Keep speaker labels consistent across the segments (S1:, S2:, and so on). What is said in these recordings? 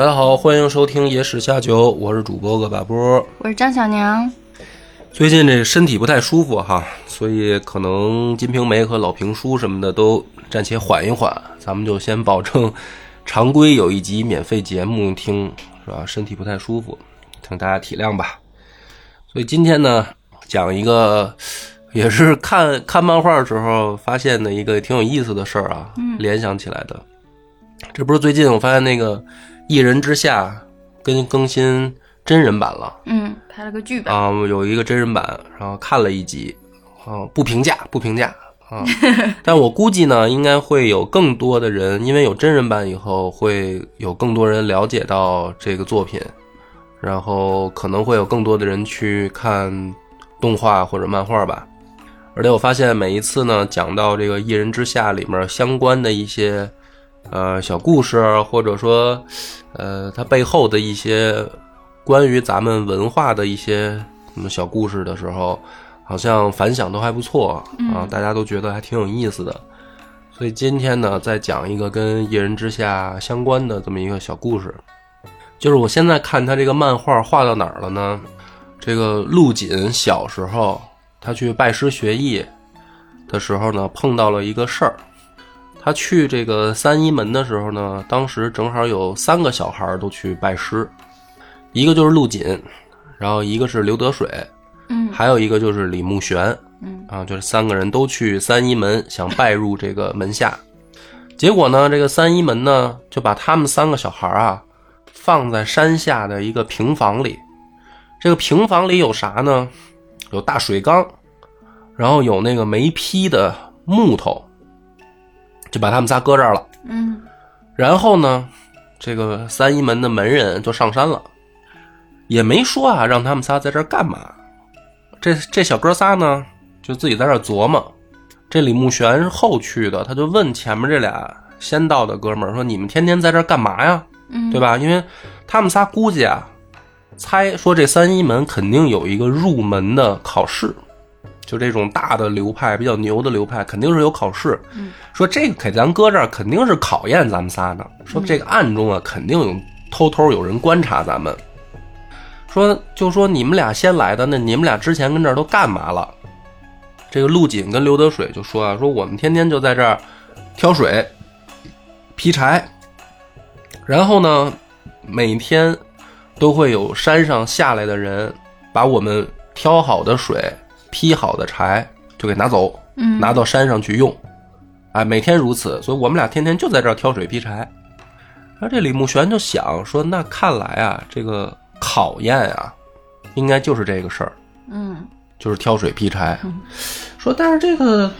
S1: 大家好，欢迎收听《野史下酒》，我是主播恶把波。
S2: 我是张小娘，
S1: 最近这身体不太舒服哈，所以可能《金瓶梅》和老评书什么的都暂且缓一缓，咱们就先保证常规有一集免费节目听，是吧？身体不太舒服，请大家体谅吧。所以今天呢，讲一个也是看看漫画的时候发现的一个挺有意思的事儿啊，联想起来的。这不是最近我发现那个《一人之下》跟更新真人版了。
S2: 嗯，拍了个剧本，
S1: 啊，有一个真人版，然后看了一集，啊，不评价，不评价啊。但我估计呢，应该会有更多的人，因为有真人版以后，会有更多人了解到这个作品，然后可能会有更多的人去看动画或者漫画吧。而且我发现每一次呢，讲到这个《一人之下》里面相关的一些呃小故事，或者说呃它背后的一些关于咱们文化的一些什么小故事的时候，好像反响都还不错啊，大家都觉得还挺有意思的。所以今天呢，再讲一个跟《一人之下》相关的这么一个小故事，就是我现在看他这个漫画画到哪儿了呢？这个陆锦小时候他去拜师学艺的时候呢，碰到了一个事儿。他去这个三一门的时候呢，当时正好有三个小孩儿都去拜师，一个就是陆锦，然后一个是刘德水，
S2: 嗯。
S1: 还有一个就是李慕玄，
S2: 嗯。
S1: 啊，就是三个人都去三一门想拜入这个门下，结果呢，这个三一门呢就把他们三个小孩儿啊放在山下的一个平房里，这个平房里有啥呢？有大水缸，然后有那个没劈的木头，就把他们仨搁这儿了。
S2: 嗯
S1: 然后呢，这个三一门的门人就上山了，也没说啊，让他们仨在这儿干嘛。这这小哥仨呢，就自己在这儿琢磨。这李慕玄是后去的，他就问前面这俩先到的哥们儿说：“你们天天在这儿干嘛呀？
S2: 嗯，
S1: 对吧？因为他们仨估计啊，猜说这三一门肯定有一个入门的考试，就这种大的流派比较牛的流派，肯定是有考试。
S2: 嗯
S1: 说这个给咱搁这儿肯定是考验咱们仨呢。说这个暗中啊，肯定有偷偷有人观察咱们。说就说你们俩先来的，那你们俩之前跟这儿都干嘛了？这个陆锦跟刘德水就说啊，说我们天天就在这儿挑水、劈柴，然后呢，每天都会有山上下来的人把我们挑好的水、劈好的柴就给拿走，
S2: 嗯
S1: 拿到山上去用。哎，每天如此，所以我们俩天天就在这儿挑水劈柴。然后这李慕玄就想说，那看来啊，这个考验啊，应该就是这个事儿，
S2: 嗯
S1: 就是挑水劈柴。说，但是这个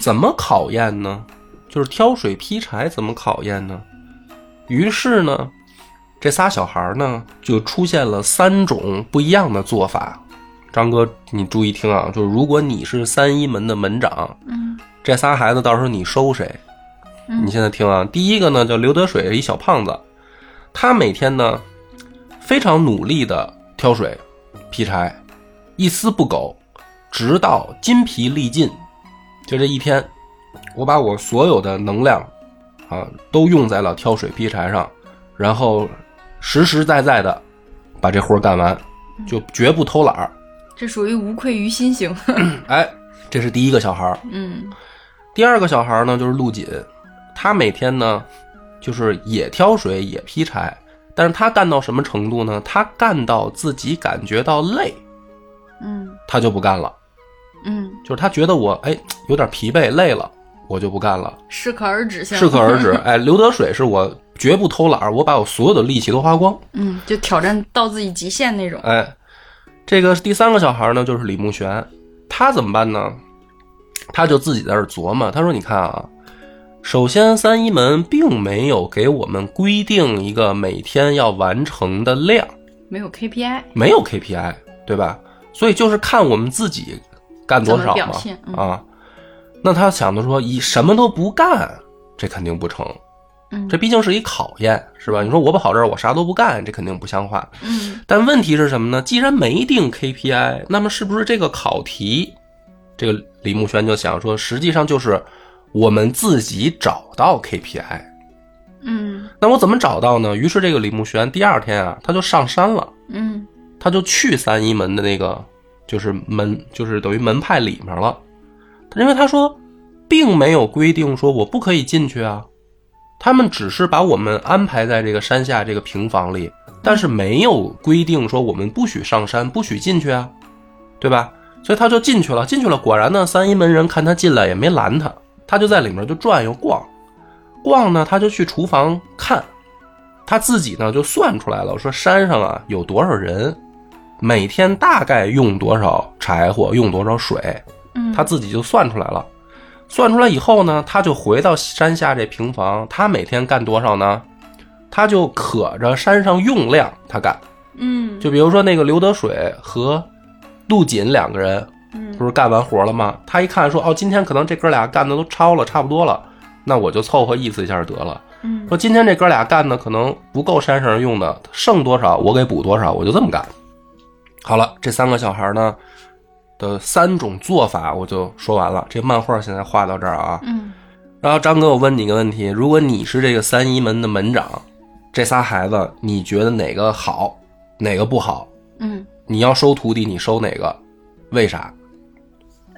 S1: 怎么考验呢？就是挑水劈柴怎么考验呢？于是呢，这仨小孩呢就出现了三种不一样的做法。张哥，你注意听啊，就是如果你是三一门的门长，
S2: 嗯
S1: 这仨孩子到时候你收谁？
S2: 嗯
S1: 你现在听啊，第一个呢叫刘德水，一小胖子，他每天呢非常努力的挑水、劈柴，一丝不苟，直到筋疲力尽。就这一天，我把我所有的能量啊都用在了挑水劈柴上，然后实实在在的把这活儿干完，就绝不偷懒儿。
S2: 这属于无愧于心型。
S1: 哎，这是第一个小孩儿。
S2: 嗯
S1: 第二个小孩儿呢，就是陆锦，他每天呢，就是也挑水也劈柴，但是他干到什么程度呢？他干到自己感觉到累，
S2: 嗯
S1: 他就不干了。
S2: 嗯，
S1: 就是他觉得我哎有点疲惫累了，我就不干了，
S2: 适可而止，
S1: 适可而止。。哎，刘德水是我绝不偷懒儿，我把我所有的力气都花光。
S2: 嗯，就挑战到自己极限那种。
S1: 哎，这个第三个小孩呢，就是李慕玄，他怎么办呢？他就自己在这儿琢磨，他说：“你看啊，首先三一门并没有给我们规定一个每天要完成的量，
S2: 没有 KPI，
S1: 没有 KPI，对吧？所以就是看我们自己干多少嘛
S2: 嗯
S1: 啊。那他想的说，以什么都不干，这肯定不成。
S2: 嗯
S1: 这毕竟是一考验，是吧？你说我跑这儿，我啥都不干，这肯定不像话。
S2: 嗯
S1: 但问题是什么呢？既然没定 KPI，那么是不是这个考题，这个李慕轩就想说，实际上就是我们自己找到 KPI。
S2: 嗯
S1: 那我怎么找到呢？于是这个李慕玄第二天啊，他就上山了，
S2: 嗯
S1: 他就去三一门的那个就是门，就是等于门派里面了。因为他说，并没有规定说我不可以进去啊，他们只是把我们安排在这个山下这个平房里，但是没有规定说我们不许上山，不许进去啊，对吧？所以他就进去了，进去了。果然呢，三一门人看他进来也没拦他，他就在里面就转悠逛，逛呢，他就去厨房看，他自己呢就算出来了，说山上啊有多少人，每天大概用多少柴火，用多少水，
S2: 嗯，
S1: 他自己就算出来了。算出来以后呢，他就回到山下这平房，他每天干多少呢？他就可着山上用量，他干。
S2: 嗯
S1: 就比如说那个刘德水和陆锦两个人，
S2: 嗯
S1: 不是干完活了吗？他一看说，哦，今天可能这哥俩干的都超了，差不多了，那我就凑合意思一下得了。
S2: 嗯
S1: 说今天这哥俩干的可能不够山上人用的，剩多少我给补多少，我就这么干。好了，这三个小孩呢的三种做法我就说完了。这漫画现在画到这儿啊，
S2: 嗯
S1: 然后张哥，我问你个问题：如果你是这个三一门的门长，这仨孩子你觉得哪个好，哪个不好？
S2: 嗯，
S1: 你要收徒弟，你收哪个？为啥？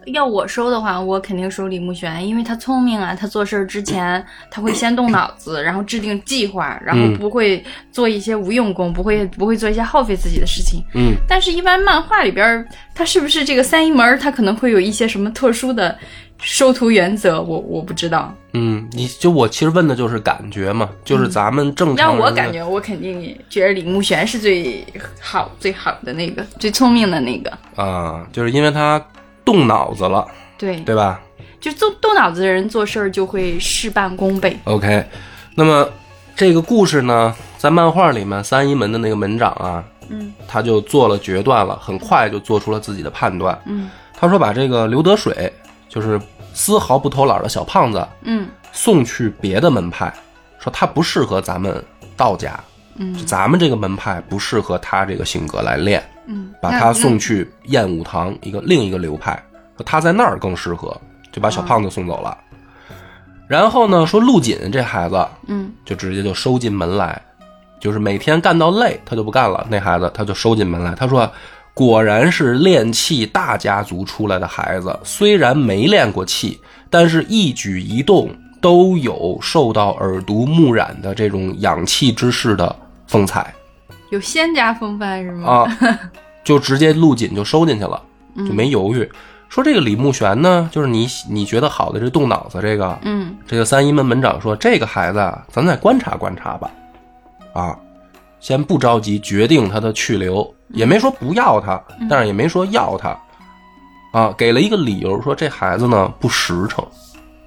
S2: 要我收的话，我肯定收李慕玄，因为他聪明啊，他做事儿之前他会先动脑子，然后制定计划，然后
S1: 嗯
S2: 不会做一些无用功，不会不会做一些耗费自己的事情。
S1: 嗯，
S2: 但是，一般漫画里边儿，他是不是这个三一门儿，他可能会有一些什么特殊的收徒原则，我我不知道。
S1: 嗯，你就我其实问的就是感觉嘛，就是咱们正常
S2: 让
S1: 人的
S2: 我感觉，我肯定觉得李慕玄是最好、最好的那个，最聪明的那个。
S1: 啊，就是因为他动脑子了，
S2: 对，
S1: 对吧？
S2: 就动动脑子的人做事儿就会事半功倍。
S1: ？OK，那么这个故事呢，在漫画里面，三一门的那个门长啊，
S2: 嗯。
S1: 他就做了决断了，很快就做出了自己的判断。
S2: 嗯。
S1: 他说把这个刘德水，就是丝毫不偷懒的小胖子，
S2: 嗯。
S1: 送去别的门派，说他不适合咱们道家，
S2: 嗯。
S1: 咱们这个门派不适合他这个性格来练，
S2: 嗯，
S1: 把他送去燕武堂一个另一个流派，说他在那儿更适合，就把小胖子送走了。然后呢，说陆锦这孩子
S2: 嗯
S1: 就直接就收进门来，就是每天干到累，他就不干了。那孩子他就收进门来，他说。果然是练气大家族出来的孩子，虽然没练过气，但是一举一动都有受到耳濡目染的这种养气之士的风采。
S2: 有仙家风范是吗？
S1: 啊，就直接陆锦就收进去了，就没犹豫。说这个李慕玄呢，就是你你觉得好的这动脑子这个，
S2: 嗯。
S1: 这个三一门门长说这个孩子啊，咱再观察观察吧，啊，先不着急决定他的去留，也没说不要他，但是也没说要他，啊，给了一个理由说这孩子呢不实诚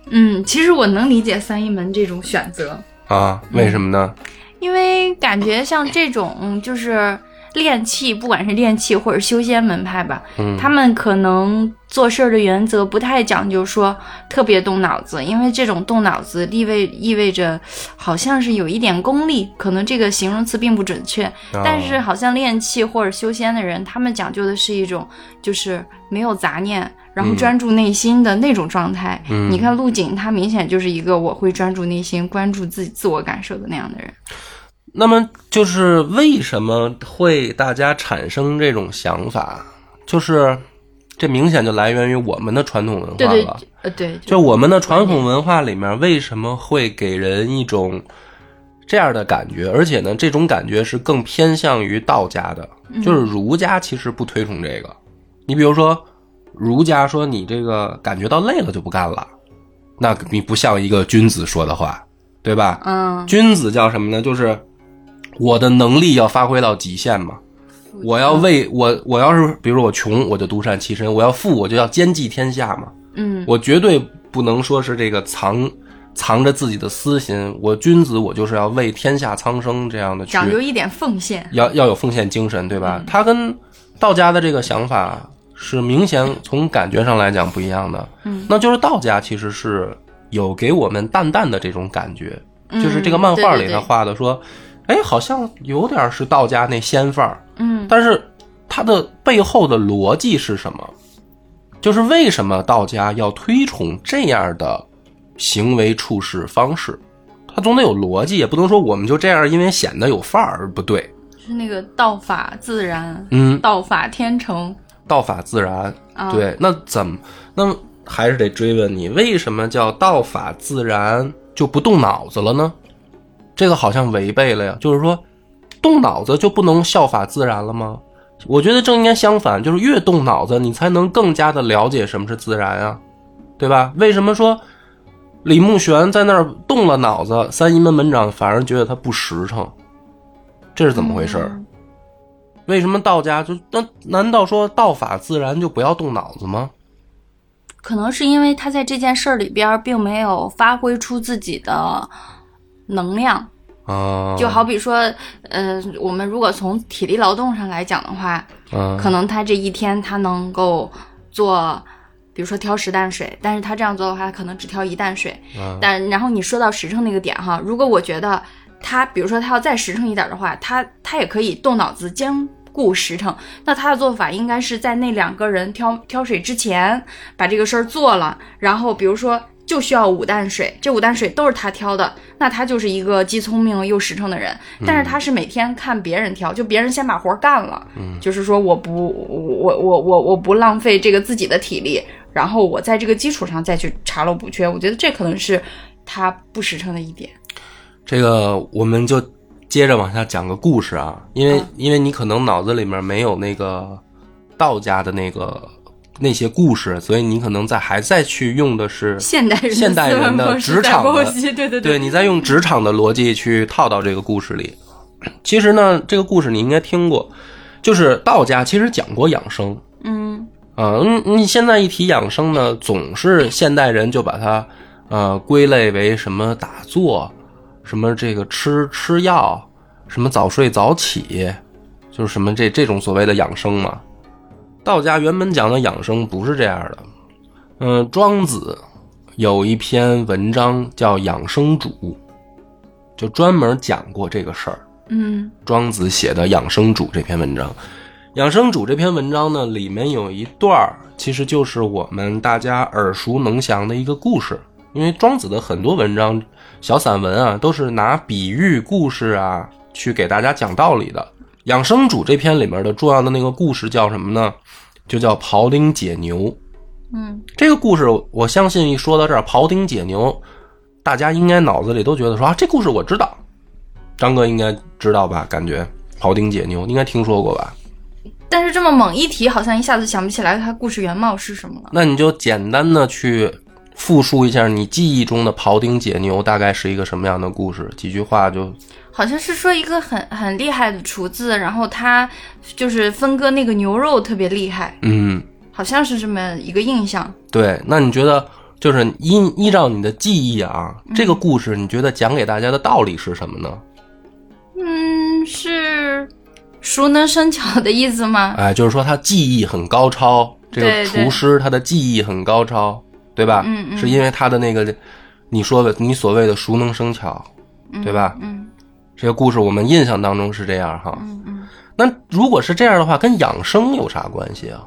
S2: 嗯，其实我能理解三一门这种选择，
S1: 啊，为什么呢？
S2: 因为感觉像这种嗯就是练气，不管是练气或者修仙门派吧，
S1: 嗯。
S2: 他们可能做事儿的原则不太讲究说特别动脑子，因为这种动脑子意味意味着好像是有一点功利，可能这个形容词并不准确，但是好像练气或者修仙的人，他们讲究的是一种就是没有杂念。然后专注内心的那种状态，
S1: 嗯
S2: 你看陆景，他明显就是一个我会专注内心、关注自己自我感受的那样的人。
S1: 那么就是为什么会大家产生这种想法？就是这明显就来源于我们的传统文化
S2: 对对
S1: 了。，
S2: 呃对，
S1: 就我们的传统文化里面，为什么会给人一种这样的感觉？而且呢，这种感觉是更偏向于道家的，就是儒家其实不推崇这个。你比如说，儒家说你这个感觉到累了就不干了，那你不像一个君子说的话，对吧？
S2: 嗯，
S1: 君子叫什么呢？就是我的能力要发挥到极限嘛。我要为我，我要是比如说我穷，我就独善其身；我要富，我就要兼济天下嘛。
S2: 嗯
S1: 我绝对不能说是这个藏藏着自己的私心。我君子，我就是要为天下苍生这样的去，
S2: 讲究一点奉献。
S1: 要要有奉献精神，对吧？他跟道家的这个想法是明显从感觉上来讲不一样的。
S2: 嗯，
S1: 那就是道家其实是有给我们淡淡的这种感觉，
S2: 嗯
S1: 就是这个漫画里他画的说，哎，好像有点是道家那仙范儿，
S2: 嗯
S1: 但是它的背后的逻辑是什么？就是为什么道家要推崇这样的行为处事方式？它总得有逻辑，也不能说我们就这样，因为显得有范儿，不对。
S2: 是那个道法自然，
S1: 嗯，
S2: 道法天成
S1: 道法自然，
S2: 啊。，
S1: 对，那怎么？那还是得追问你，为什么叫道法自然就不动脑子了呢？这个好像违背了呀，就是说，动脑子就不能效法自然了吗？我觉得正应该相反，就是越动脑子，你才能更加的了解什么是自然啊，对吧？为什么说李慕玄在那儿动了脑子，三一门门长反而觉得他不实诚？这是怎么回事为什么道家就那？难道说道法自然就不要动脑子吗？
S2: 可能是因为他在这件事儿里边儿并没有发挥出自己的能量，
S1: 啊，
S2: 就好比说，呃，我们如果从体力劳动上来讲的话，
S1: 嗯，
S2: 可能他这一天他能够做，比如说挑十担水，但是他这样做的话，他可能只挑一担水。
S1: 嗯
S2: 但然后你说到实诚那个点哈，如果我觉得他，比如说他要再实诚一点的话，他他也可以动脑子兼顾实诚。那他的做法应该是在那两个人挑挑水之前把这个事儿做了，然后比如说。就需要五担水，这五担水都是他挑的，那他就是一个既聪明又实诚的人。但是他是每天看别人挑，就别人先把活儿干了，嗯就是说我不我我我我不浪费这个自己的体力，然后我在这个基础上再去查漏补缺。我觉得这可能是他不实诚的一点。
S1: 这个我们就接着往下讲个故事啊，因为、
S2: 嗯
S1: 因为你可能脑子里面没有那个道家的那个那些故事，所以你可能在还在去用的是
S2: 现代人的
S1: 现代人的职场
S2: 对对
S1: 对，你在用职场的逻辑去套到这个故事里。其实呢，这个故事你应该听过，就是道家其实讲过养生
S2: 嗯
S1: 啊。嗯，你现在一提养生呢，总是现代人就把它呃归类为什么打坐，什么这个吃吃药，什么早睡早起，就是什么这这种所谓的养生嘛。道家原本讲的养生不是这样的，嗯、庄子有一篇文章叫《养生主》，就专门讲过这个事儿。
S2: 嗯
S1: 庄子写的《养生主》这篇文章，《养生主》这篇文章呢，里面有一段儿，其实就是我们大家耳熟能详的一个故事。因为庄子的很多文章、小散文啊，都是拿比喻、故事啊去给大家讲道理的。《养生主》这篇里面的重要的那个故事叫什么呢？就叫庖丁解牛。
S2: 嗯
S1: 这个故事，我相信一说到这儿，庖丁解牛，大家应该脑子里都觉得说啊，这故事我知道。张哥应该知道吧？感觉庖丁解牛应该听说过吧？
S2: 但是这么猛一提，好像一下子想不起来它故事原貌是什么了。
S1: 那你就简单的去复述一下你记忆中的庖丁解牛大概是一个什么样的故事？几句话就
S2: 好像是说一个很很厉害的厨子，然后他就是分割那个牛肉特别厉害，
S1: 嗯，
S2: 好像是这么一个印象。
S1: 对。那你觉得就是依依照你的记忆啊，这个故事你觉得讲给大家的道理是什么呢？
S2: 嗯，是熟能生巧的意思吗？
S1: 哎，就是说他技艺很高超，这个厨师他的技艺很高超，对吧？
S2: 嗯嗯
S1: 是因为他的那个你说的你所谓的熟能生巧，对吧？
S2: 嗯
S1: 这个故事我们印象当中是这样哈。
S2: 嗯嗯，
S1: 那如果是这样的话，跟养生有啥关系啊？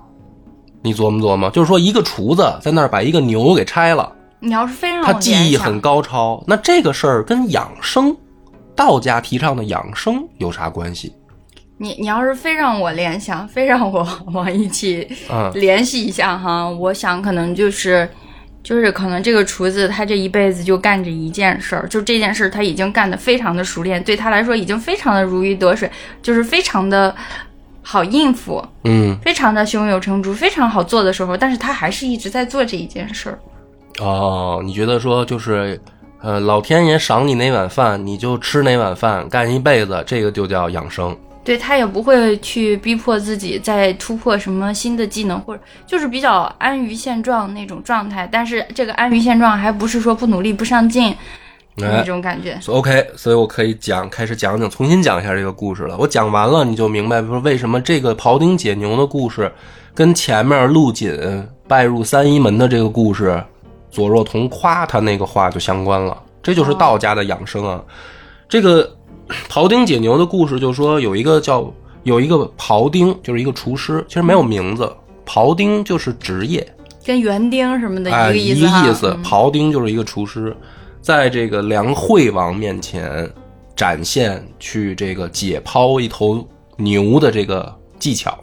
S1: 你琢磨琢磨，就是说一个厨子在那儿把一个牛给拆了，
S2: 你要是非让我
S1: 他技艺很高超，那这个事儿跟养生，道家提倡的养生有啥关系？
S2: 你你要是非让我联想，非让我 往一起
S1: 嗯
S2: 联系一下哈，我想可能就是就是可能这个厨子他这一辈子就干这一件事儿，就这件事儿他已经干得非常的熟练，对他来说已经非常的如鱼得水，就是非常的好应付，
S1: 嗯
S2: 非常的胸有成竹，非常好做的时候，但是他还是一直在做这一件事儿。
S1: 哦，你觉得说就是，呃，老天爷赏你哪碗饭，你就吃哪碗饭，干一辈子，这个就叫养生。
S2: 对他也不会去逼迫自己再突破什么新的技能，或者就是比较安于现状那种状态。但是这个安于现状还不是说不努力、不上进那
S1: 哎
S2: 种感觉。
S1: ，OK，所以我可以讲，开始讲讲，重新讲一下这个故事了。我讲完了，你就明白，说为什么这个庖丁解牛的故事，跟前面陆锦拜入三一门的这个故事，左若彤夸他那个话就相关了。这就是道家的养生啊。这个庖丁解牛的故事，就说有一个叫有一个庖丁，就是一个厨师，其实没有名字，庖丁就是职业，
S2: 跟园丁什么的
S1: 哎，
S2: 一个意思哈。
S1: 个意思。
S2: 嗯
S1: 庖丁就是一个厨师，在这个梁惠王面前展现去这个解剖一头牛的这个技巧。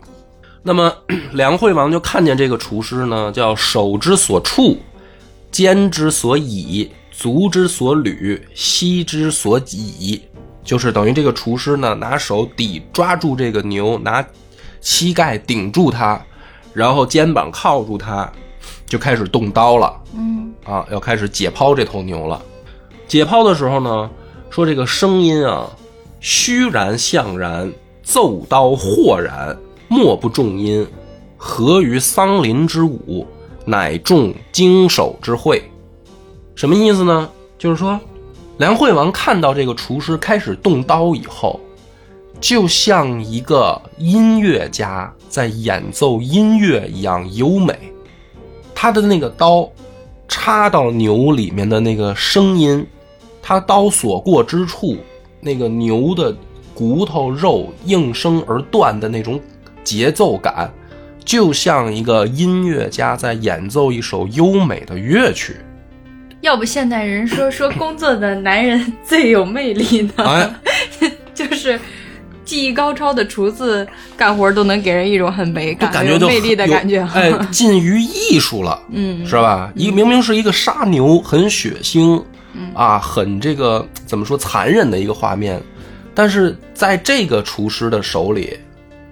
S1: 那么 梁惠王就看见这个厨师呢，叫手之所触，肩之所以，足之所履，膝之所以，就是等于这个厨师呢，拿手抵抓住这个牛，拿膝盖顶住它，然后肩膀靠住它，就开始动刀了。
S2: 嗯
S1: 啊，要开始解剖这头牛了。解剖的时候呢，说这个声音啊，虚然象然，奏刀豁然，莫不重音，合于桑林之舞，乃众经手之会。什么意思呢？就是说，梁惠王看到这个厨师开始动刀以后，就像一个音乐家在演奏音乐一样优美。他的那个刀插到牛里面的那个声音，他刀所过之处，那个牛的骨头肉应声而断的那种节奏感，就像一个音乐家在演奏一首优美的乐曲。
S2: 要不现代人说说工作的男人最有魅力呢？
S1: 哎，
S2: 就是技艺高超的厨子干活都能给人一种很美感、
S1: 感觉
S2: 魅力的感觉。
S1: 哎，近于艺术了。
S2: 嗯，
S1: 是吧？一明明是一个杀牛，很血腥，啊，很这个怎么说残忍的一个画面，但是在这个厨师的手里，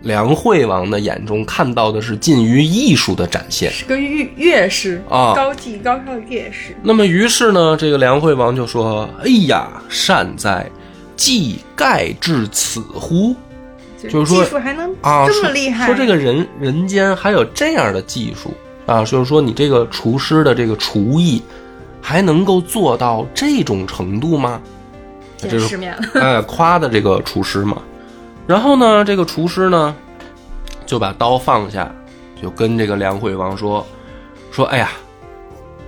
S1: 梁惠王的眼中看到的是近于艺术的展现。
S2: 是个乐乐师
S1: 啊
S2: 高级高超的乐师。
S1: 那么于是呢，这个梁惠王就说：“哎呀，善哉，技盖至此乎？就是说
S2: 技术还能
S1: 啊，
S2: 这么厉害，
S1: 说这个人人间还有这样的技术啊，就是说你这个厨师的这个厨艺还能够做到这种程度吗？
S2: 见
S1: 这是
S2: 世面了。
S1: 哎，夸的这个厨师嘛。然后呢，这个厨师呢就把刀放下，就跟这个梁惠王说：“说哎呀，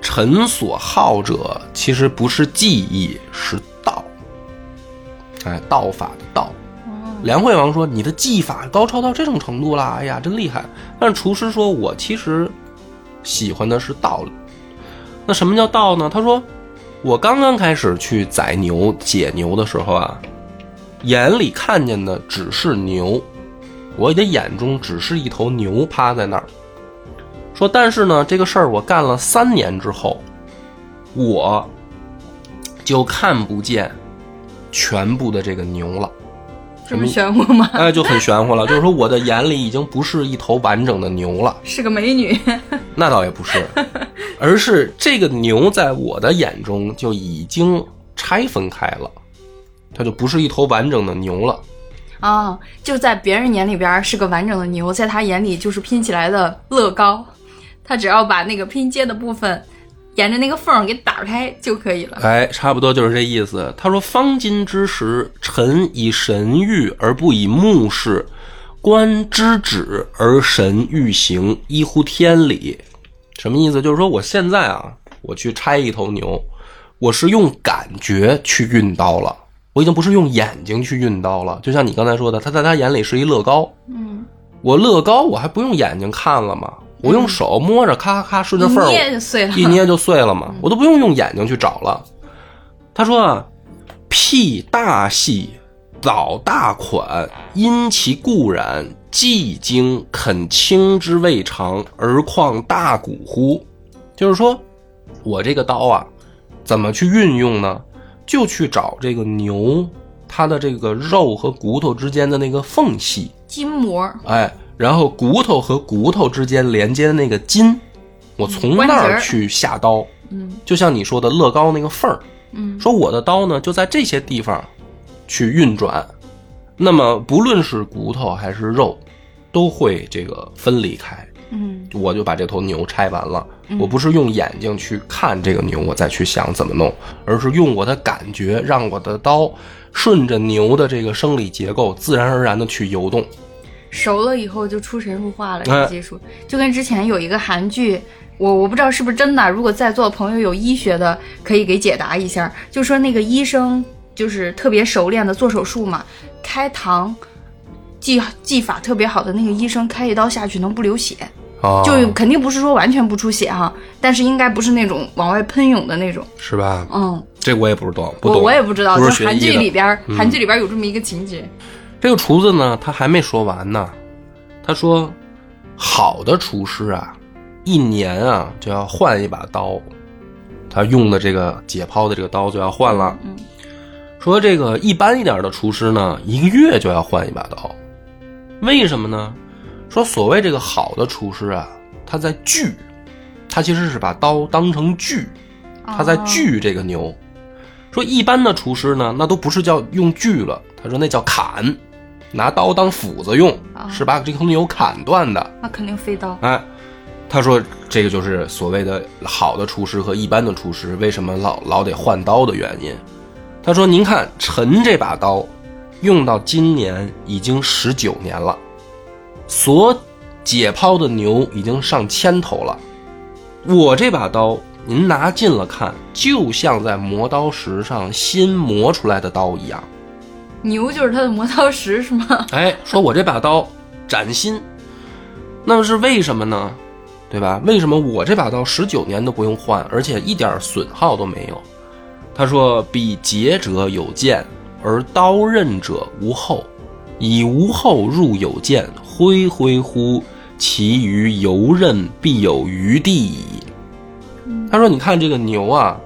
S1: 臣所好者其实不是技艺，是道。哎，道法的道。”梁惠王说：“你的技法高超到这种程度啦，哎呀，真厉害。”但是厨师说：“我其实喜欢的是道理。那什么叫道呢？他说：“我刚刚开始去宰牛、解牛的时候啊，眼里看见的只是牛，我的眼中只是一头牛趴在那儿。说，但是呢，这个事儿我干了三年之后，我就看不见全部的这个牛了。”
S2: 这么玄乎吗？
S1: 哎，就很玄乎了。就是说，我的眼里已经不是一头完整的牛了，
S2: 是个美女。
S1: 那倒也不是，而是这个牛在我的眼中就已经拆分开了，它就不是一头完整的牛了。
S2: 啊，就在别人眼里边是个完整的牛，在他眼里就是拼起来的乐高，他只要把那个拼接的部分沿着那个缝儿给打开就可以了。
S1: 哎，差不多就是这意思。他说：“方今之时，臣以神欲而不以目视，观之止而神欲行，依乎天理。”什么意思？就是说我现在啊，我去拆一头牛，我是用感觉去运刀了，我已经不是用眼睛去运刀了。就像你刚才说的，他在他眼里是一乐高，
S2: 嗯，
S1: 我乐高我还不用眼睛看了吗？我用手摸着，咔咔咔顺着缝儿，
S2: 捏就碎了。
S1: 一捏就碎了嘛，我都不用用眼睛去找了。他说啊，辟大细，早大款，因其固然，既经肯轻之未尝，而况大骨乎？就是说，我这个刀啊，怎么去运用呢？就去找这个牛，它的这个肉和骨头之间的那个缝隙，
S2: 筋膜，
S1: 哎，然后骨头和骨头之间连接的那个筋，我从那儿去下刀，
S2: 嗯。
S1: 就像你说的乐高那个缝儿，
S2: 嗯。
S1: 说我的刀呢就在这些地方去运转，那么不论是骨头还是肉，都会这个分离开。
S2: 嗯
S1: 我就把这头牛拆完了，我不是用眼睛去看这个牛，我再去想怎么弄，而是用我的感觉，让我的刀顺着牛的这个生理结构，自然而然的去游动。
S2: 熟了以后就出神入化了，这
S1: 哎
S2: 个技术、就跟之前有一个韩剧，我我不知道是不是真的，如果在座的朋友有医学的，可以给解答一下。就说那个医生就是特别熟练的做手术嘛，开膛技技法特别好的那个医生，开一刀下去能不流血，
S1: 哦，
S2: 就肯定不是说完全不出血哈，但是应该不是那种往外喷涌的那种。
S1: 是吧？
S2: 嗯，
S1: 这我也不知道，不懂。
S2: 我我也不知道，
S1: 不
S2: 就是韩剧里边韩剧里边有这么一个情节。
S1: 这个厨子呢，他还没说完呢。他说，好的厨师啊，一年啊就要换一把刀，他用的这个解剖的这个刀就要换了。
S2: 嗯
S1: 说这个一般一点的厨师呢，一个月就要换一把刀，为什么呢？说所谓这个好的厨师啊，他在锯，他其实是把刀当成锯，他在
S2: 哦
S1: 锯这个牛。说一般的厨师呢，那都不是叫用锯了，他说那叫砍，拿刀当斧子用，
S2: 啊
S1: 是把这头牛砍断的。
S2: 那肯定飞刀。
S1: 哎，他说这个就是所谓的好的厨师和一般的厨师为什么老老得换刀的原因。他说：“您看陈这把刀，用到今年已经十九年了，所解剖的牛已经上千头了。我这把刀，您拿近了看，就像在磨刀石上新磨出来的刀一样。
S2: 牛就是它的磨刀石是吗？
S1: 哎，说我这把刀崭新，那么是为什么呢？对吧？为什么我这把刀十九年都不用换，而且一点损耗都没有？他说：“比劫者有剑，而刀刃者无后，以无后入有剑，恢恢乎其余游刃必有余地矣。”他说：“你看这个牛啊，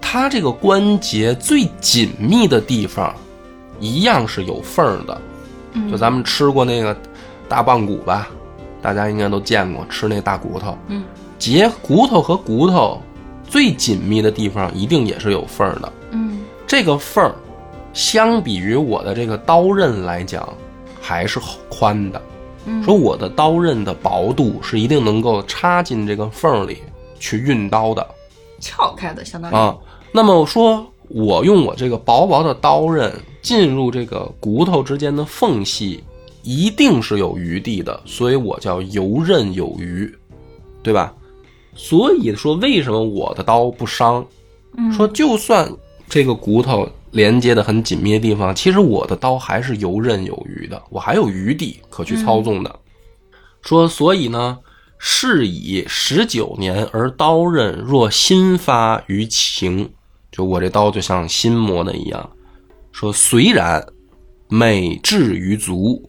S1: 它这个关节最紧密的地方，一样是有缝儿的。
S2: 嗯
S1: 就咱们吃过那个大棒骨吧，大家应该都见过，吃那大骨头，
S2: 嗯
S1: 节骨头和骨头最紧密的地方一定也是有缝儿的。
S2: 嗯
S1: 这个缝儿，相比于我的这个刀刃来讲，还是宽的。
S2: 嗯，
S1: 说我的刀刃的薄度是一定能够插进这个缝里去运刀的
S2: 撬开的相当于。
S1: 啊。那么说，我用我这个薄薄的刀刃进入这个骨头之间的缝隙，一定是有余地的，所以我叫游刃有余，对吧？所以说，为什么我的刀不伤？
S2: 嗯
S1: 说就算这个骨头连接的很紧密的地方，其实我的刀还是游刃有余的，我还有余地可去操纵的。说所以呢，是以十九年而刀刃若新发于情，就我这刀就像新磨的一样。说虽然美至于足，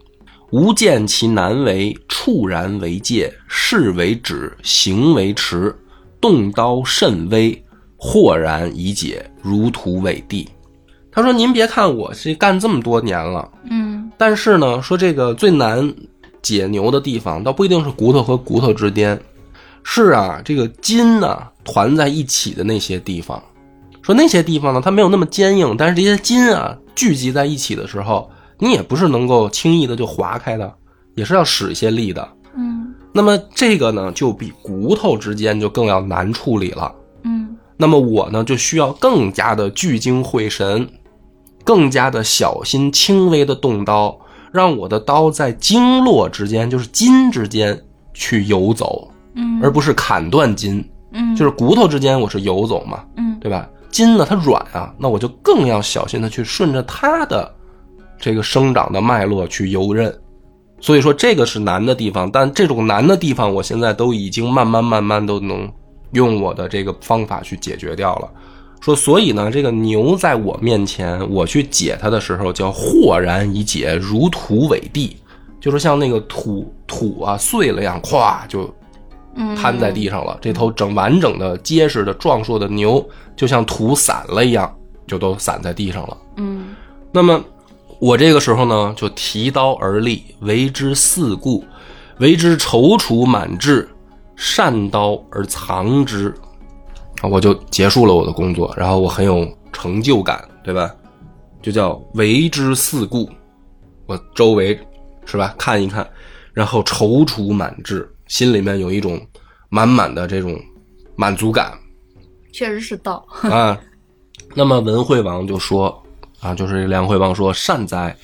S1: 吾见其难为，触然为戒，视为止，行为迟，动刀甚微，豁然以解，如图伟地。他说：“您别看我是干这么多年了，
S2: 嗯
S1: 但是呢，说这个最难解牛的地方，倒不一定是骨头和骨头之间，是啊，这个筋呢团在一起的那些地方。说那些地方呢，它没有那么坚硬，但是这些筋啊聚集在一起的时候，你也不是能够轻易的就划开的，也是要使一些力的。
S2: 嗯
S1: 那么这个呢，就比骨头之间就更要难处理了。
S2: 嗯
S1: 那么我呢，就需要更加的聚精会神，更加的小心轻微的动刀，让我的刀在经络之间，就是筋之间去游走，
S2: 嗯，
S1: 而不是砍断筋。
S2: 嗯
S1: 就是骨头之间我是游走嘛，
S2: 嗯
S1: 对吧？筋呢它软啊，那我就更要小心的去顺着它的这个生长的脉络去游刃。所以说这个是难的地方，但这种难的地方，我现在都已经慢慢慢慢都能用我的这个方法去解决掉了。说所以呢，这个牛在我面前，我去解它的时候叫豁然一解，如土为地，就是像那个土土啊碎了一样，咵就
S2: 嗯
S1: 瘫在地上了。这头整完整的、结实的、壮硕的牛，就像土散了一样，就都散在地上了。
S2: 嗯
S1: 那么我这个时候呢，就提刀而立，为之四顾，为之踌躇满志，善刀而藏之。啊，我就结束了我的工作，然后我很有成就感，对吧？就叫为之四顾，我周围是吧看一看，然后踌躇满志，心里面有一种满满的这种满足感，
S2: 确实是道。
S1: 啊，那么文惠王就说啊，就是梁惠王说：“善哉，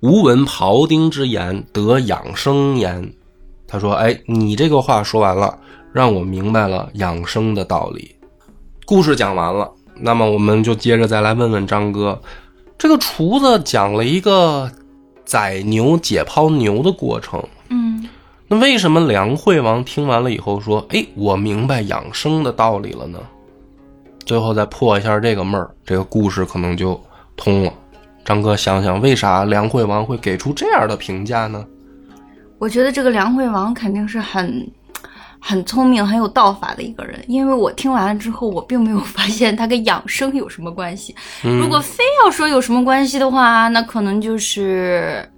S1: 吾闻庖丁之言，得养生焉。”他说：“哎，你这个话说完了，让我明白了养生的道理。”故事讲完了，那么我们就接着再来问问张哥，这个厨子讲了一个宰牛、解剖牛的过程，
S2: 嗯
S1: 那为什么梁惠王听完了以后说：“哎，我明白养生的道理了呢？”最后再破一下这个闷儿，这个故事可能就通了。张哥，想想为啥梁惠王会给出这样的评价呢？
S2: 我觉得这个梁惠王肯定是很很聪明、很有道法的一个人，因为我听完了之后，我并没有发现他跟养生有什么关系。如果非要说有什么关系的话，那可能就是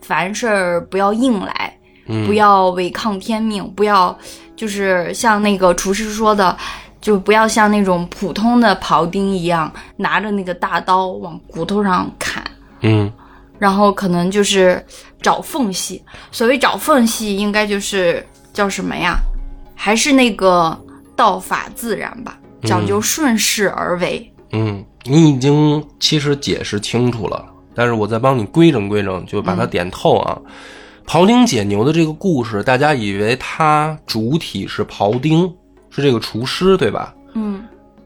S2: 凡事儿不要硬来，不要违抗天命，不要就是像那个厨师说的。就不要像那种普通的庖丁一样拿着那个大刀往骨头上砍，
S1: 嗯，
S2: 然后可能就是找缝隙。所谓找缝隙，应该就是叫什么呀？还是那个道法自然吧，讲究顺势而为。
S1: 嗯，你已经其实解释清楚了，但是我再帮你规整规整，就把它点透啊。庖丁解牛的这个故事，大家以为它主体是庖丁。是这个厨师对吧？
S2: 嗯，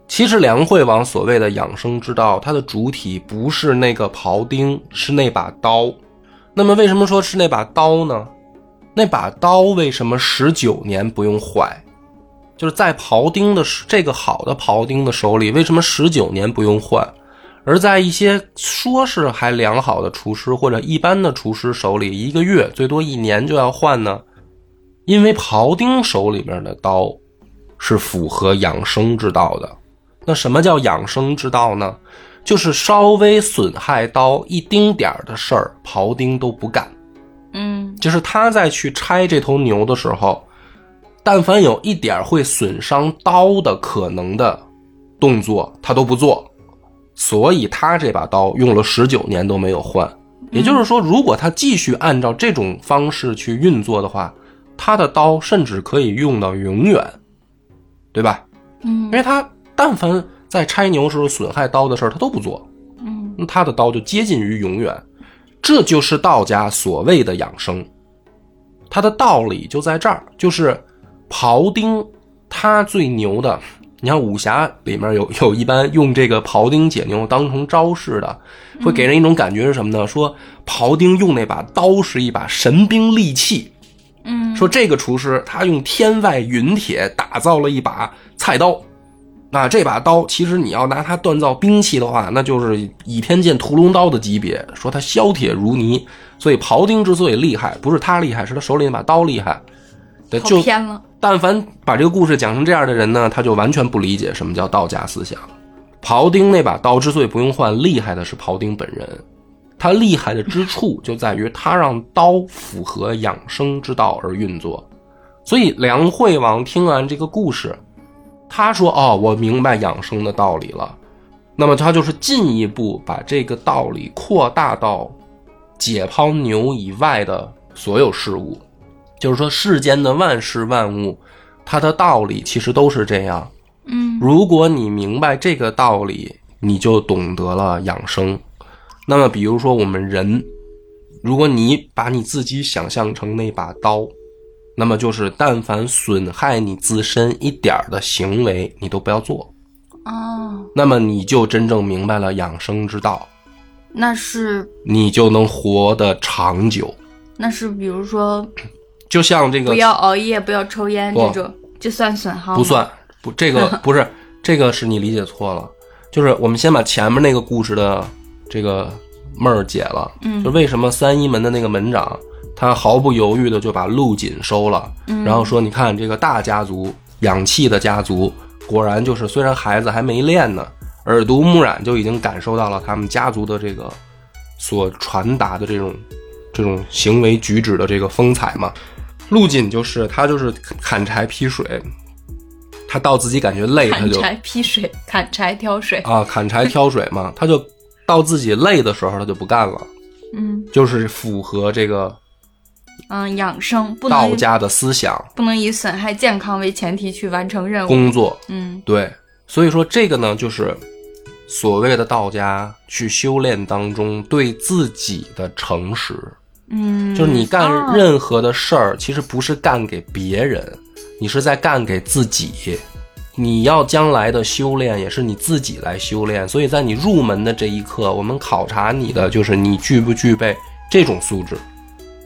S1: 其实梁惠王所谓的养生之道，它的主体不是那个庖丁，是那把刀。那么为什么说是那把刀呢？那把刀为什么十九年不用坏？就是在庖丁的这个好的庖丁的手里，为什么十九年不用换？而在一些说是还良好的厨师或者一般的厨师手里，一个月最多一年就要换呢？因为庖丁手里面的刀。是符合养生之道的。那什么叫养生之道呢？就是稍微损害刀一丁点的事儿，庖丁都不干。
S2: 嗯，
S1: 就是他在去拆这头牛的时候，但凡有一点会损伤刀的可能的动作，他都不做。所以他这把刀用了十九年都没有换。也就是说，如果他继续按照这种方式去运作的话，他的刀甚至可以用到永远。对吧？
S2: 嗯，
S1: 因为他但凡在拆牛时候损害刀的事儿，他都不做。
S2: 嗯，
S1: 那他的刀就接近于永远。这就是道家所谓的养生。它的道理就在这儿，就是庖丁他最牛的。你看武侠里面有有一般用这个庖丁解牛当成招式的，会给人一种感觉是什么呢？说庖丁用那把刀是一把神兵利器。
S2: 嗯，
S1: 说这个厨师他用天外陨铁打造了一把菜刀，那这把刀其实你要拿它锻造兵器的话，那就是倚天剑屠龙刀的级别。说它削铁如泥，所以庖丁之所以厉害，不是他厉害，是他手里那把刀厉害。对，就
S2: 偏了。
S1: 但凡把这个故事讲成这样的人呢，他就完全不理解什么叫道家思想。庖丁那把刀之所以不用换，厉害的是庖丁本人。他厉害的之处就在于他让刀符合养生之道而运作，所以梁惠王听完这个故事，他说：“哦，我明白养生的道理了。”那么他就是进一步把这个道理扩大到解剖牛以外的所有事物，就是说世间的万事万物，它的道理其实都是这样。
S2: 嗯，
S1: 如果你明白这个道理，你就懂得了养生。那么，比如说我们人，如果你把你自己想象成那把刀，那么就是但凡损害你自身一点儿的行为，你都不要做。
S2: 哦，
S1: 那么你就真正明白了养生之道。
S2: 那是
S1: 你就能活得长久。
S2: 那是比如说，
S1: 就像这个
S2: 不要熬夜，不要抽烟这种，就算损耗
S1: 不算不，这个 不是这个是你理解错了。就是我们先把前面那个故事的。这个闷儿解了，
S2: 嗯，
S1: 就为什么三一门的那个门长，他毫不犹豫的就把陆锦收了，
S2: 嗯，
S1: 然后说，你看这个大家族养气的家族，果然就是虽然孩子还没练呢，耳濡目染就已经感受到了他们家族的这个所传达的这种这种行为举止的这个风采嘛。陆锦就是他就是砍柴劈水，他到自己感觉累，他就
S2: 砍柴劈水，砍柴挑水
S1: 啊，砍柴挑水嘛，他就。到自己累的时候，他就不干了。
S2: 嗯，
S1: 就是符合这个，
S2: 嗯，养生
S1: 道家的思想，
S2: 不能以损害健康为前提去完成任务
S1: 工作。
S2: 嗯，
S1: 对，所以说这个呢，就是所谓的道家去修炼当中对自己的诚实。
S2: 嗯，
S1: 就是你干任何的事儿，其实不是干给别人，你是在干给自己。你要将来的修炼也是你自己来修炼，所以在你入门的这一刻，我们考察你的就是你具不具备这种素质。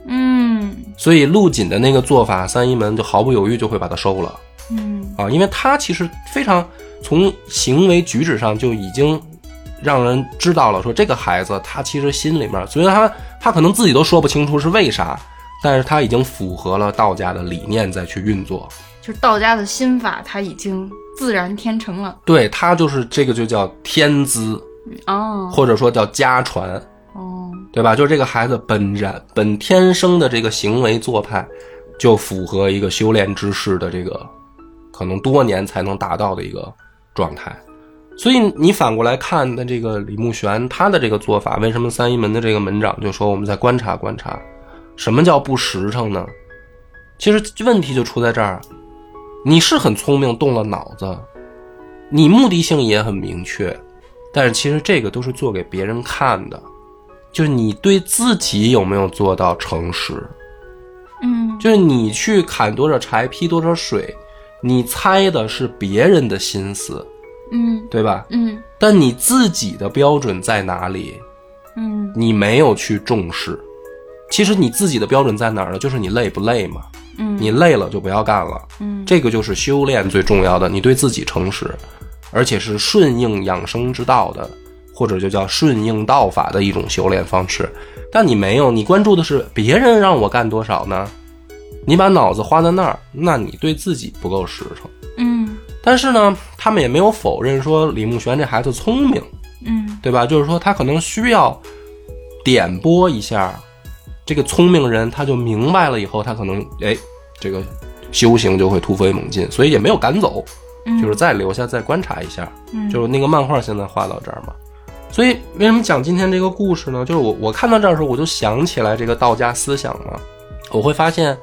S2: 嗯，
S1: 所以陆锦的那个做法，三一门就毫不犹豫就会把他收了。
S2: 嗯
S1: 啊，因为他其实非常从行为举止上就已经让人知道了，说这个孩子他其实心里面，虽然他他可能自己都说不清楚是为啥，但是他已经符合了道家的理念再去运作。
S2: 就是道家的心法，他已经自然天成了。
S1: 对他就是这个就叫天资，
S2: 哦
S1: 或者说叫家传，
S2: 哦，
S1: 对吧？就是这个孩子本然本天生的这个行为做派，就符合一个修炼之士的这个可能多年才能达到的一个状态。所以你反过来看，那这个李慕玄他的这个做法，为什么三一门的这个门长就说我们再观察观察，什么叫不实诚呢？其实问题就出在这儿，你是很聪明，动了脑子，你目的性也很明确，但是其实这个都是做给别人看的，就是你对自己有没有做到诚实？
S2: 嗯
S1: 就是你去砍多少柴，劈多少水，你猜的是别人的心思，
S2: 嗯
S1: 对吧？
S2: 嗯
S1: 但你自己的标准在哪里？
S2: 嗯
S1: 你没有去重视。其实你自己的标准在哪儿呢？就是你累不累嘛？
S2: 嗯，
S1: 你累了就不要干了。
S2: 嗯
S1: 这个就是修炼最重要的，你对自己诚实，而且是顺应养生之道的，或者就叫顺应道法的一种修炼方式。但你没有，你关注的是别人让我干多少呢？你把脑子花在那儿，那你对自己不够实诚。
S2: 嗯
S1: 但是呢，他们也没有否认说李慕玄这孩子聪明，
S2: 嗯
S1: 对吧？就是说他可能需要点拨一下这个聪明人，他就明白了以后，他可能哎，这个修行就会突飞猛进，所以也没有赶走，
S2: 嗯，
S1: 就是再留下再观察一下。
S2: 嗯
S1: 就是那个漫画现在画到这儿嘛，所以为什么讲今天这个故事呢？就是我我看到这儿的时候，我就想起来这个道家思想了，我会发现。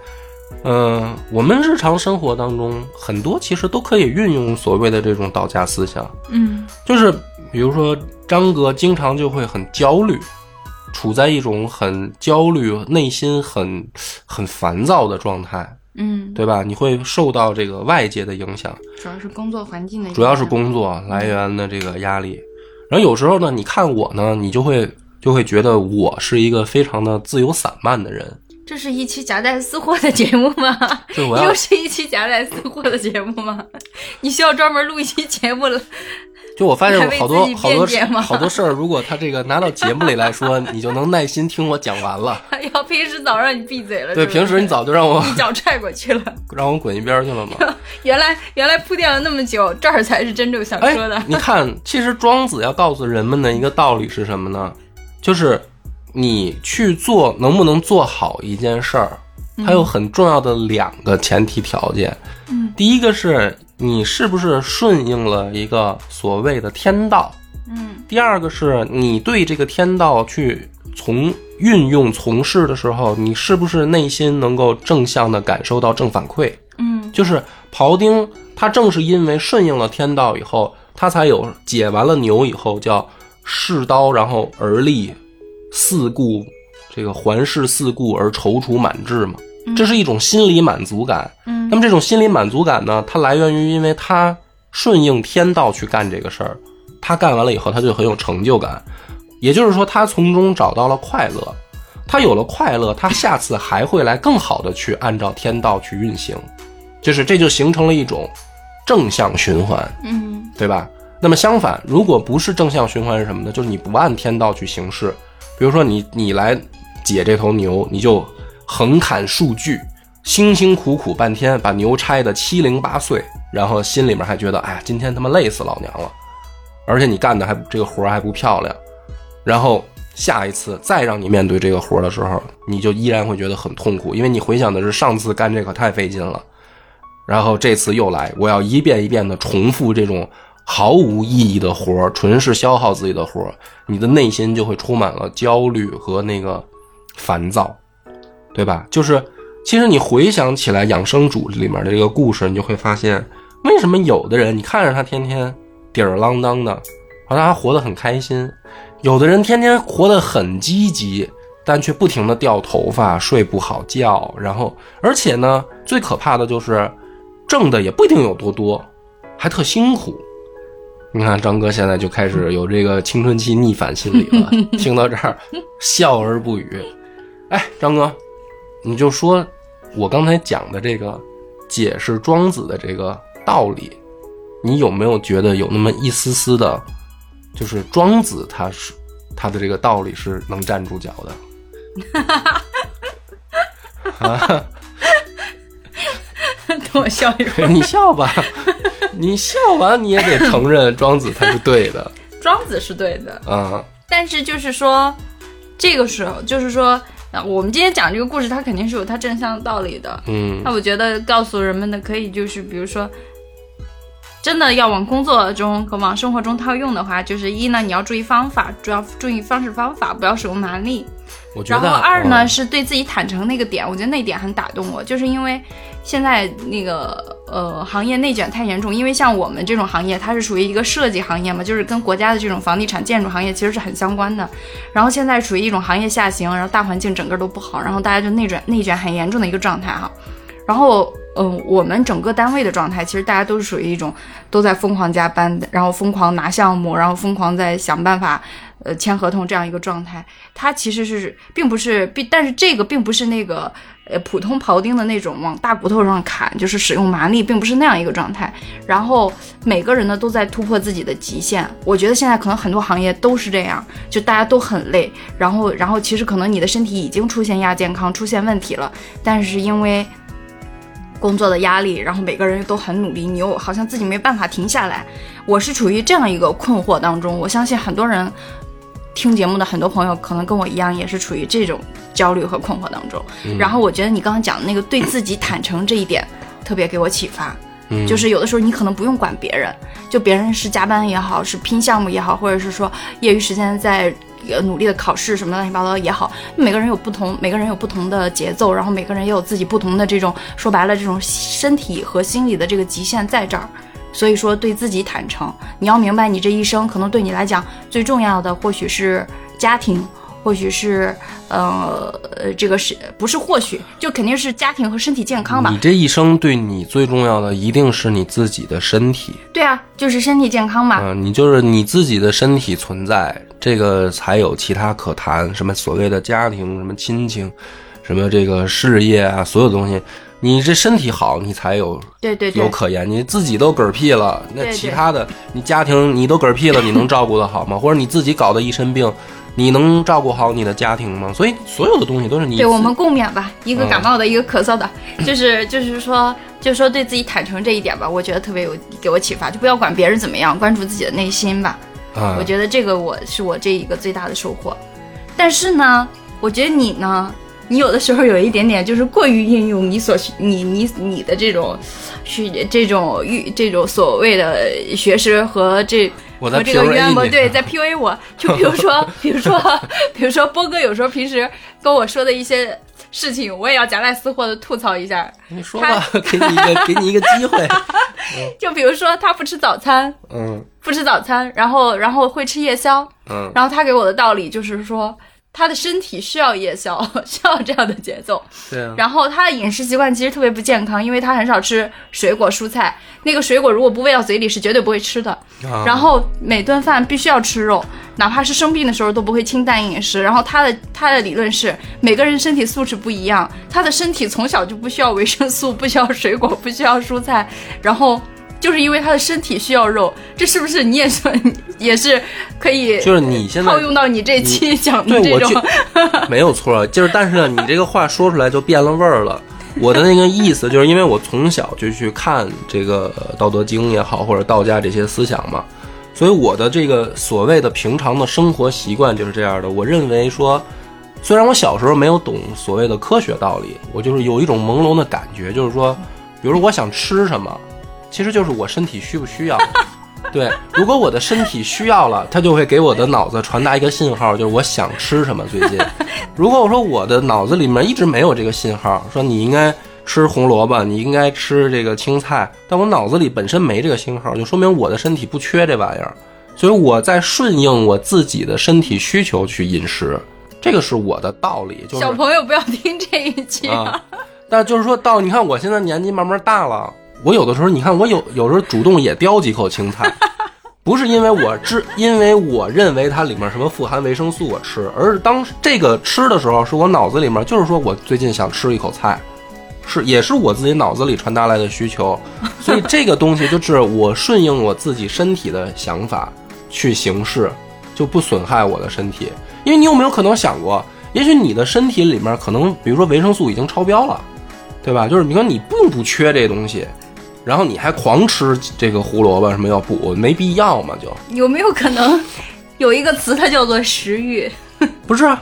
S1: 嗯，我们日常生活当中很多其实都可以运用所谓的这种道家思想，
S2: 嗯
S1: 就是比如说张哥经常就会很焦虑，处在一种很焦虑、内心很很烦躁的状态，
S2: 嗯，
S1: 对吧？你会受到这个外界的影响，
S2: 主要是工作环境的
S1: 主要是工作来源的这个压力。然后有时候呢，你看我呢，你就会就会觉得我是一个非常的自由散漫的人，
S2: 这是一期夹带私货的节目吗？又是一期夹带私货的节目吗？你需要专门录一期节目了？
S1: 就我发现我好多好多好多事儿，如果他这个拿到节目里来说，你就能耐心听我讲完了。
S2: 哎呀，平时早让你闭嘴了，
S1: 对，平时你早就让我
S2: 一脚踹过去了。
S1: 让我滚一边去了嘛。
S2: 原来原来铺垫了那么久，这儿才是真正想
S1: 哎
S2: 说的。，
S1: 你看，其实庄子要告诉人们的一个道理是什么呢？就是你去做能不能做好一件事儿，它有很重要的两个前提条件。
S2: 嗯，
S1: 第一个是你是不是顺应了一个所谓的天道，
S2: 嗯。
S1: 第二个是你对这个天道去从运用从事的时候，你是不是内心能够正向的感受到正反馈？
S2: 嗯。
S1: 就是庖丁，他正是因为顺应了天道以后，他才有解完了牛以后叫试刀，然后而立，四顾这个环视四顾而踌躇满志嘛，这是一种心理满足感。
S2: 嗯
S1: 那么这种心理满足感呢，它来源于因为他顺应天道去干这个事儿，他干完了以后，他就很有成就感，也就是说，他从中找到了快乐。他有了快乐，他下次还会来更好的去按照天道去运行，就是这就形成了一种正向循环，
S2: 嗯
S1: 对吧？那么相反，如果不是正向循环是什么呢？就是你不按天道去行事，比如说你你来解这头牛，你就横砍竖锯，辛辛苦苦半天把牛拆得七零八碎，然后心里面还觉得，哎呀，今天他妈累死老娘了，而且你干的还这个活还不漂亮，然后下一次再让你面对这个活的时候，你就依然会觉得很痛苦，因为你回想的是上次干这可太费劲了，然后这次又来，我要一遍一遍的重复这种毫无意义的活儿，纯是消耗自己的活儿，你的内心就会充满了焦虑和那个烦躁，对吧？就是其实你回想起来《养生主》里面的这个故事，你就会发现，为什么有的人你看着他天天吊儿郎当的，好像还活得很开心，有的人天天活得很积极，但却不停的掉头发、睡不好觉，然后而且呢，最可怕的就是挣的也不一定有多多，还特辛苦。你看张哥现在就开始有这个青春期逆反心理了，听到这儿笑而不语。哎，张哥，你就说我刚才讲的这个解释庄子的这个道理，你有没有觉得有那么一丝丝的，就是庄子他是他的这个道理是能站住脚的？啊，
S2: 等我笑一会儿。
S1: 你笑吧，你笑完你也得承认庄子他是对的
S2: 庄子是对的，
S1: 啊。
S2: 但是就是说，这个时候就是说，啊我们今天讲这个故事，它肯定是有它正向的道理的。
S1: 嗯
S2: 那我觉得告诉人们的可以就是，比如说，真的要往工作中和往生活中套用的话，就是一呢，你要注意方法，主要注意方式方法，不要使用蛮力。
S1: 我觉得
S2: 然后二呢、
S1: 嗯
S2: 是对自己坦诚那个点，我觉得那点很打动我，就是因为现在那个呃行业内卷太严重，因为像我们这种行业，它是属于一个设计行业嘛，就是跟国家的这种房地产建筑行业其实是很相关的。然后现在属于一种行业下行，然后大环境整个都不好，然后大家就内卷内卷很严重的一个状态哈。然后，嗯、我们整个单位的状态，其实大家都是属于一种都在疯狂加班，然后疯狂拿项目，然后疯狂在想办法，呃，签合同这样一个状态。它其实是并不是，并但是这个并不是那个呃普通庖丁的那种往大骨头上砍，就是使用蛮力，并不是那样一个状态。然后每个人呢都在突破自己的极限。我觉得现在可能很多行业都是这样，就大家都很累，然后然后其实可能你的身体已经出现亚健康，出现问题了，但是因为工作的压力，然后每个人都很努力，你又好像自己没办法停下来。我是处于这样一个困惑当中，我相信很多人听节目的很多朋友可能跟我一样，也是处于这种焦虑和困惑当中。然后我觉得你刚刚讲的那个对自己坦诚这一点，特别给我启发。
S1: 嗯
S2: 就是有的时候你可能不用管别人，就别人是加班也好，是拼项目也好，或者是说业余时间在呃努力的考试什么乱七八糟也好，每个人有不同，每个人有不同的节奏，然后每个人也有自己不同的这种说白了这种身体和心理的这个极限在这儿。所以说，对自己坦诚，你要明白，你这一生可能对你来讲最重要的，或许是家庭，或许是呃呃这个是不是或许就肯定是家庭和身体健康吧
S1: 你？这一生对你最重要的一定是你自己的身体
S2: 对啊，就是身体健康嘛。
S1: 嗯、你就是你自己的身体存在，这个才有其他可谈。什么所谓的家庭，什么亲情，什么这个事业啊，所有东西，你这身体好，你才有
S2: 对对对
S1: 有，可言。你自己都嗝屁了，那其他的，你家庭你都嗝屁了，你能照顾得好吗？或者你自己搞得一身病，你能照顾好你的家庭吗？所以所有的东西都是你自
S2: 对我们共勉吧，一个
S1: 嗯
S2: 感冒的，一个咳嗽的，就是就是说，就是说对自己坦诚这一点吧，我觉得特别有给我启发，就不要管别人怎么样，关注自己的内心吧。
S1: 啊
S2: 我，觉得这个我是我这一个最大的收获。但是呢，我觉得你呢，你有的时候有一点点就是过于应用你所你你你的这种去这种预这种所谓的学识和这和这个渊博，对，在 PUA 我。就比如说，比如说，比如说，波哥有时候平时跟我说的一些事情，我也要夹带私货的吐槽一下。
S1: 你说吧，给你一个给你一个机会，
S2: 就比如说，他不吃早餐，
S1: 嗯
S2: 不吃早餐，然后然后会吃夜宵，
S1: 嗯
S2: 然后他给我的道理就是说，他的身体需要夜宵，需要这样的节奏。
S1: 对啊，
S2: 然后他的饮食习惯其实特别不健康，因为他很少吃水果蔬菜，那个水果如果不喂到嘴里是绝对不会吃的。
S1: 啊
S2: 然后每顿饭必须要吃肉，哪怕是生病的时候都不会清淡饮食。然后他的他的理论是，每个人身体素质不一样，他的身体从小就不需要维生素，不需要水果，不需要蔬菜，然后。就是因为他的身体需要肉，这是不是你也是 也是可以
S1: 就是你现在
S2: 套用到你这期讲的这种？
S1: 没有错，就是但是呢，你这个话说出来就变了味儿了。我的那个意思就是因为我从小就去看这个《道德经》也好，或者道家这些思想嘛，所以我的这个所谓的平常的生活习惯就是这样的。我认为说，虽然我小时候没有懂所谓的科学道理，我就是有一种朦胧的感觉，就是说，比如说我想吃什么，其实就是我身体需不需要。对，如果我的身体需要了，它就会给我的脑子传达一个信号，就是我想吃什么。最近，如果我说我的脑子里面一直没有这个信号，说你应该吃红萝卜，你应该吃这个青菜，但我脑子里本身没这个信号，就说明我的身体不缺这玩意儿，所以我在顺应我自己的身体需求去饮食，这个是我的道理。就是
S2: 小朋友不要听这一期
S1: 啊。但就是说到你看我现在年纪慢慢大了，我有的时候你看我有有时候主动也叼几口青菜，不是因为我知，因为我认为它里面什么富含维生素我吃，而是当这个吃的时候，是我脑子里面就是说我最近想吃一口菜，是也是我自己脑子里传达来的需求，所以这个东西就是我顺应我自己身体的想法去行事，就不损害我的身体。因为你有没有可能想过，也许你的身体里面可能，比如说维生素已经超标了，对吧？就是你说你并不缺这东西，然后你还狂吃这个胡萝卜什么要补，没必要嘛？就
S2: 有没有可能有一个词，它叫做食欲？
S1: 不是啊，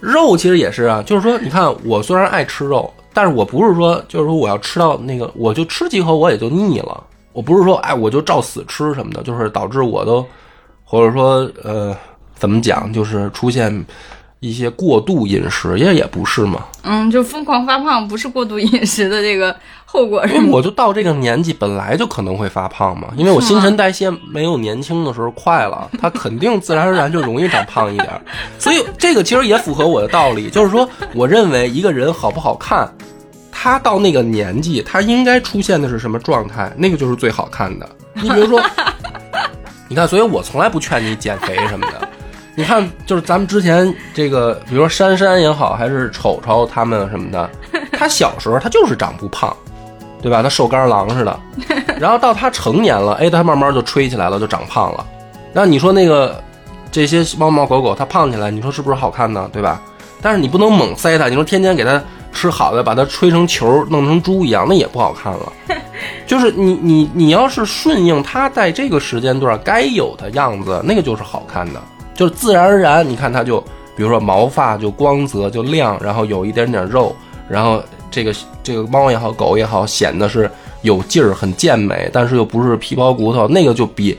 S1: 肉其实也是啊，就是说，你看我虽然爱吃肉，但是我不是说就是说我要吃到那个，我就吃几口我也就腻了。我不是说哎我就照死吃什么的，就是导致我都或者说呃怎么讲，就是出现一些过度饮食，也也不是嘛。
S2: 嗯，就疯狂发胖，不是过度饮食的这个后果是吗？
S1: 我就到这个年纪，本来就可能会发胖嘛，因为我新陈代谢没有年轻的时候快了，它肯定自然而然就容易长胖一点儿。所以这个其实也符合我的道理，就是说，我认为一个人好不好看，他到那个年纪，他应该出现的是什么状态，那个就是最好看的。你比如说，你看，所以我从来不劝你减肥什么的。你看，就是咱们之前这个，比如说珊珊也好，还是丑丑他们什么的，他小时候他就是长不胖，对吧？他瘦干狼似的，然后到他成年了，哎，他慢慢就吹起来了，就长胖了。那你说那个这些猫猫狗狗，它胖起来，你说是不是好看呢？对吧？但是你不能猛塞它，你说天天给它吃好的，把它吹成球，弄成猪一样，那也不好看了。就是你你你要是顺应它在这个时间段该有的样子，那个就是好看的。就是自然而然，你看它就，比如说毛发就光泽就亮，然后有一点点肉，然后这个这个猫也好，狗也好，显得是有劲儿，很健美，但是又不是皮包骨头，那个就比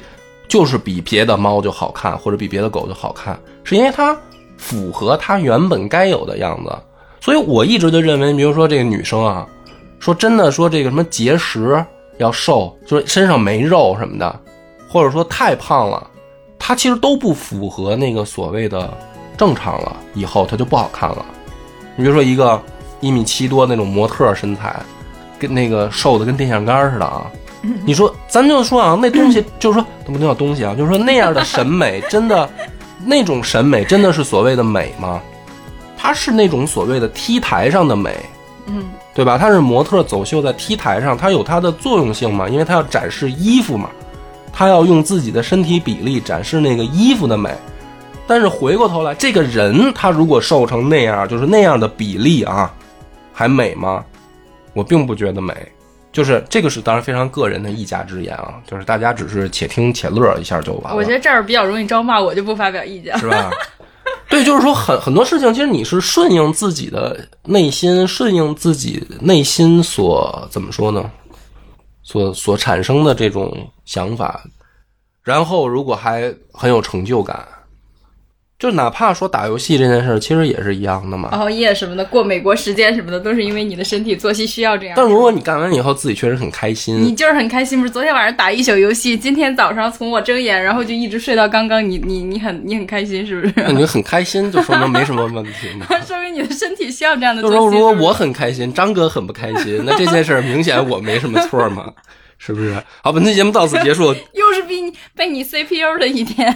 S1: 就是比别的猫就好看，或者比别的狗就好看，是因为它符合它原本该有的样子。所以我一直就认为，比如说这个女生啊，说真的说这个什么节食要瘦，就是身上没肉什么的，或者说太胖了。它其实都不符合那个所谓的正常了，以后它就不好看了。你比如说一个一米七多那种模特身材，跟那个瘦的跟电线杆似的啊。你说咱就说啊，那东西就是说怎么叫东西啊？就是说那样的审美真的，那种审美真的是所谓的美吗？它是那种所谓的 T 台上的美，
S2: 嗯，
S1: 对吧？它是模特走秀在 T 台上，它有它的作用性嘛？因为它要展示衣服嘛。他要用自己的身体比例展示那个衣服的美，但是回过头来，这个人他如果瘦成那样，就是那样的比例啊，还美吗？我并不觉得美。就是这个是当然非常个人的一家之言啊，就是大家只是且听且乐一下就完了。
S2: 我觉得这儿比较容易招骂，我就不发表意见，
S1: 是吧？对，就是说很很多事情，其实你是顺应自己的内心，顺应自己内心所怎么说呢？所所产生的这种想法，然后如果还很有成就感，就哪怕说打游戏这件事，其实也是一样的嘛。
S2: 熬夜什么的，过美国时间什么的，都是因为你的身体作息需要这样。
S1: 但如果你干完以后自己确实很开心，
S2: 你就是很开心。不是昨天晚上打一宿游戏，今天早上从我睁眼，然后就一直睡到刚刚。你你你很你很开心，是不是？
S1: 你很开心，就说明没什么问题嘛。
S2: 说明你的身体需要这样的。
S1: 就说如果我很开心，张哥很不开心，那这件事明显我没什么错嘛。是不是？好，本期节目到此结束。
S2: 又是被你被你 CPU 的一天。